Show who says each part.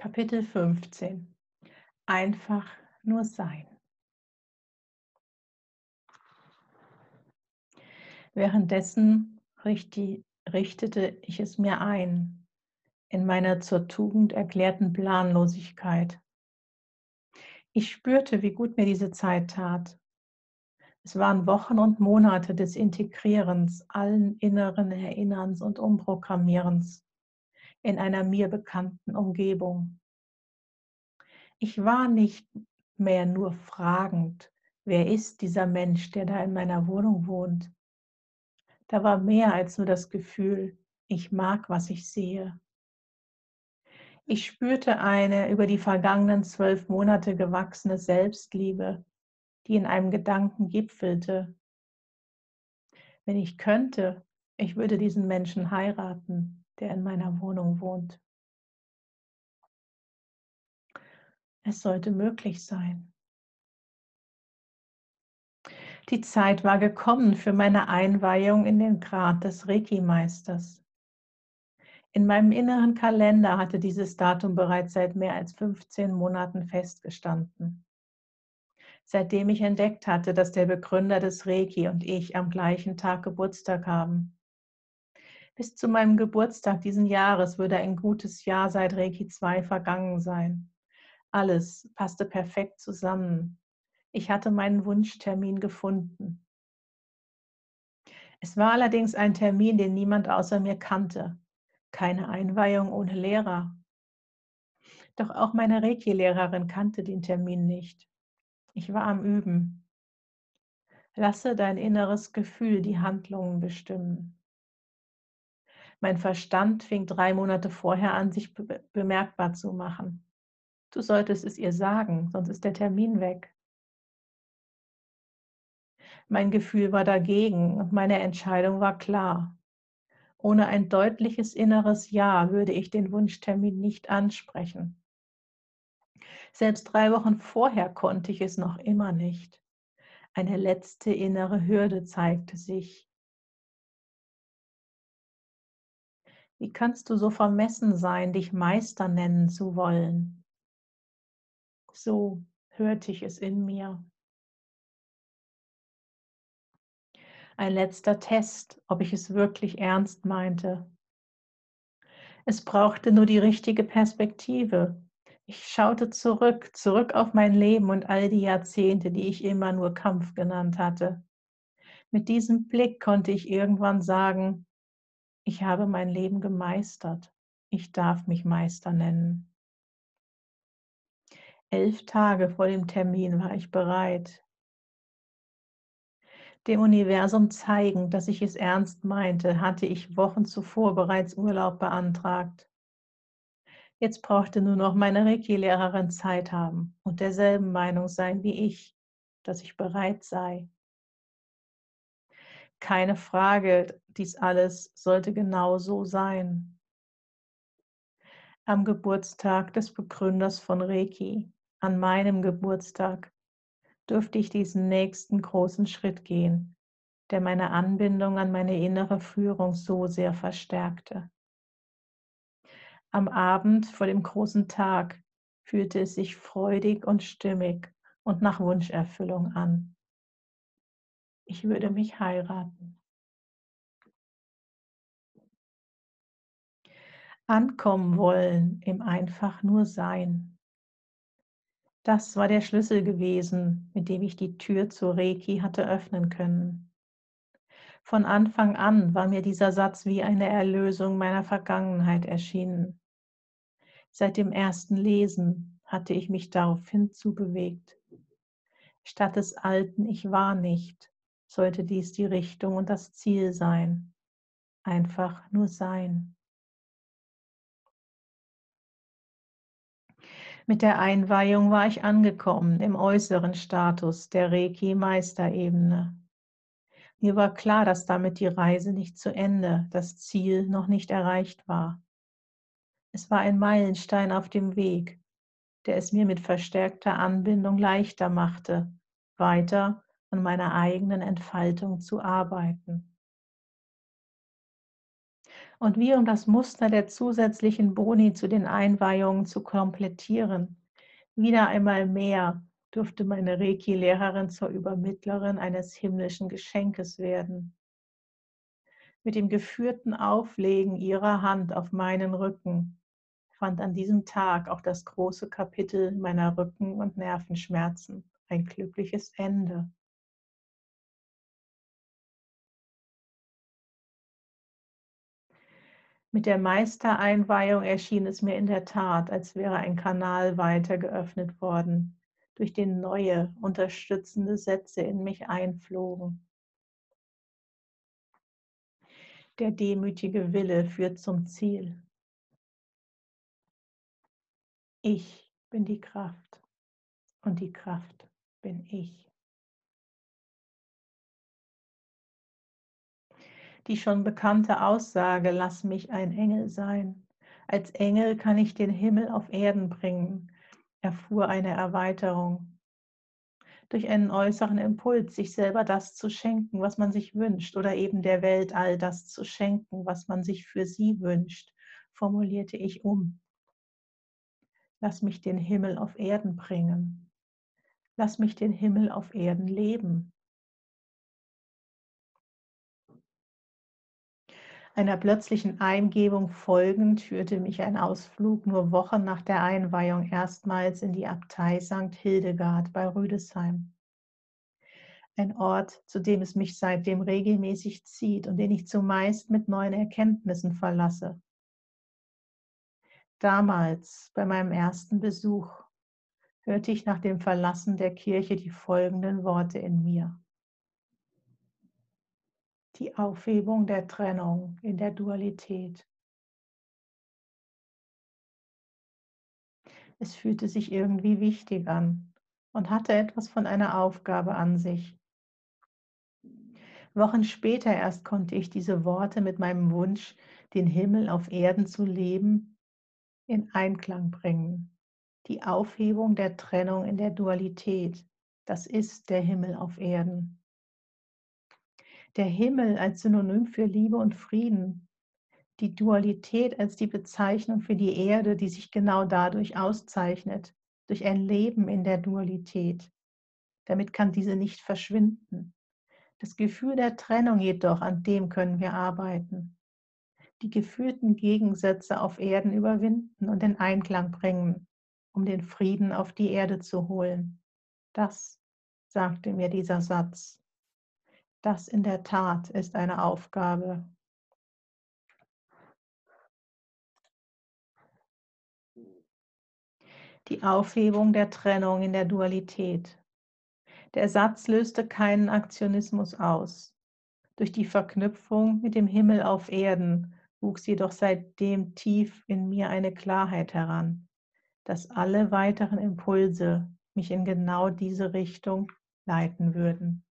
Speaker 1: Kapitel 15 Einfach nur sein. Währenddessen richtete ich es mir ein, in meiner zur Tugend erklärten Planlosigkeit. Ich spürte, wie gut mir diese Zeit tat. Es waren Wochen und Monate des Integrierens, allen inneren Erinnerns und Umprogrammierens in einer mir bekannten Umgebung. Ich war nicht mehr nur fragend, wer ist dieser Mensch, der da in meiner Wohnung wohnt. Da war mehr als nur das Gefühl, ich mag, was ich sehe. Ich spürte eine über die vergangenen zwölf Monate gewachsene Selbstliebe, die in einem Gedanken gipfelte. Wenn ich könnte, ich würde diesen Menschen heiraten der in meiner Wohnung wohnt. Es sollte möglich sein. Die Zeit war gekommen für meine Einweihung in den Grad des Reiki-Meisters. In meinem inneren Kalender hatte dieses Datum bereits seit mehr als 15 Monaten festgestanden. Seitdem ich entdeckt hatte, dass der Begründer des Reiki und ich am gleichen Tag Geburtstag haben. Bis zu meinem Geburtstag diesen Jahres würde ein gutes Jahr seit Reiki 2 vergangen sein. Alles passte perfekt zusammen. Ich hatte meinen Wunschtermin gefunden. Es war allerdings ein Termin, den niemand außer mir kannte. Keine Einweihung ohne Lehrer. Doch auch meine Reiki-Lehrerin kannte den Termin nicht. Ich war am Üben. Lasse dein inneres Gefühl die Handlungen bestimmen. Mein Verstand fing drei Monate vorher an, sich be bemerkbar zu machen. Du solltest es ihr sagen, sonst ist der Termin weg. Mein Gefühl war dagegen und meine Entscheidung war klar. Ohne ein deutliches inneres Ja würde ich den Wunschtermin nicht ansprechen. Selbst drei Wochen vorher konnte ich es noch immer nicht. Eine letzte innere Hürde zeigte sich. Wie kannst du so vermessen sein, dich Meister nennen zu wollen? So hörte ich es in mir. Ein letzter Test, ob ich es wirklich ernst meinte. Es brauchte nur die richtige Perspektive. Ich schaute zurück, zurück auf mein Leben und all die Jahrzehnte, die ich immer nur Kampf genannt hatte. Mit diesem Blick konnte ich irgendwann sagen, ich habe mein Leben gemeistert. Ich darf mich Meister nennen. Elf Tage vor dem Termin war ich bereit. Dem Universum zeigend, dass ich es ernst meinte, hatte ich Wochen zuvor bereits Urlaub beantragt. Jetzt brauchte nur noch meine Reiki-Lehrerin Zeit haben und derselben Meinung sein wie ich, dass ich bereit sei. Keine Frage, dies alles sollte genau so sein. Am Geburtstag des Begründers von Reiki, an meinem Geburtstag, durfte ich diesen nächsten großen Schritt gehen, der meine Anbindung an meine innere Führung so sehr verstärkte. Am Abend vor dem großen Tag fühlte es sich freudig und stimmig und nach Wunscherfüllung an ich würde mich heiraten. Ankommen wollen im einfach nur Sein. Das war der Schlüssel gewesen, mit dem ich die Tür zur Reiki hatte öffnen können. Von Anfang an war mir dieser Satz wie eine Erlösung meiner Vergangenheit erschienen. Seit dem ersten Lesen hatte ich mich darauf hinzubewegt. Statt des alten Ich war nicht, sollte dies die Richtung und das Ziel sein. Einfach nur sein. Mit der Einweihung war ich angekommen im äußeren Status der Reiki-Meisterebene. Mir war klar, dass damit die Reise nicht zu Ende, das Ziel noch nicht erreicht war. Es war ein Meilenstein auf dem Weg, der es mir mit verstärkter Anbindung leichter machte, weiter an meiner eigenen Entfaltung zu arbeiten. Und wie um das Muster der zusätzlichen Boni zu den Einweihungen zu komplettieren, wieder einmal mehr durfte meine Reiki-Lehrerin zur Übermittlerin eines himmlischen Geschenkes werden. Mit dem geführten Auflegen ihrer Hand auf meinen Rücken fand an diesem Tag auch das große Kapitel meiner Rücken- und Nervenschmerzen ein glückliches Ende. Mit der Meistereinweihung erschien es mir in der Tat, als wäre ein Kanal weiter geöffnet worden, durch den neue, unterstützende Sätze in mich einflogen. Der demütige Wille führt zum Ziel. Ich bin die Kraft und die Kraft bin ich. Die schon bekannte Aussage, lass mich ein Engel sein. Als Engel kann ich den Himmel auf Erden bringen, erfuhr eine Erweiterung. Durch einen äußeren Impuls, sich selber das zu schenken, was man sich wünscht, oder eben der Welt all das zu schenken, was man sich für sie wünscht, formulierte ich um. Lass mich den Himmel auf Erden bringen. Lass mich den Himmel auf Erden leben. Einer plötzlichen Eingebung folgend führte mich ein Ausflug nur Wochen nach der Einweihung erstmals in die Abtei St. Hildegard bei Rüdesheim. Ein Ort, zu dem es mich seitdem regelmäßig zieht und den ich zumeist mit neuen Erkenntnissen verlasse. Damals, bei meinem ersten Besuch, hörte ich nach dem Verlassen der Kirche die folgenden Worte in mir die Aufhebung der Trennung in der Dualität. Es fühlte sich irgendwie wichtig an und hatte etwas von einer Aufgabe an sich. Wochen später erst konnte ich diese Worte mit meinem Wunsch, den Himmel auf Erden zu leben, in Einklang bringen. Die Aufhebung der Trennung in der Dualität, das ist der Himmel auf Erden der Himmel als Synonym für Liebe und Frieden, die Dualität als die Bezeichnung für die Erde, die sich genau dadurch auszeichnet, durch ein Leben in der Dualität. Damit kann diese nicht verschwinden. Das Gefühl der Trennung jedoch, an dem können wir arbeiten. Die gefühlten Gegensätze auf Erden überwinden und in Einklang bringen, um den Frieden auf die Erde zu holen. Das sagte mir dieser Satz. Das in der Tat ist eine Aufgabe. Die Aufhebung der Trennung in der Dualität. Der Satz löste keinen Aktionismus aus. Durch die Verknüpfung mit dem Himmel auf Erden wuchs jedoch seitdem tief in mir eine Klarheit heran, dass alle weiteren Impulse mich in genau diese Richtung leiten würden.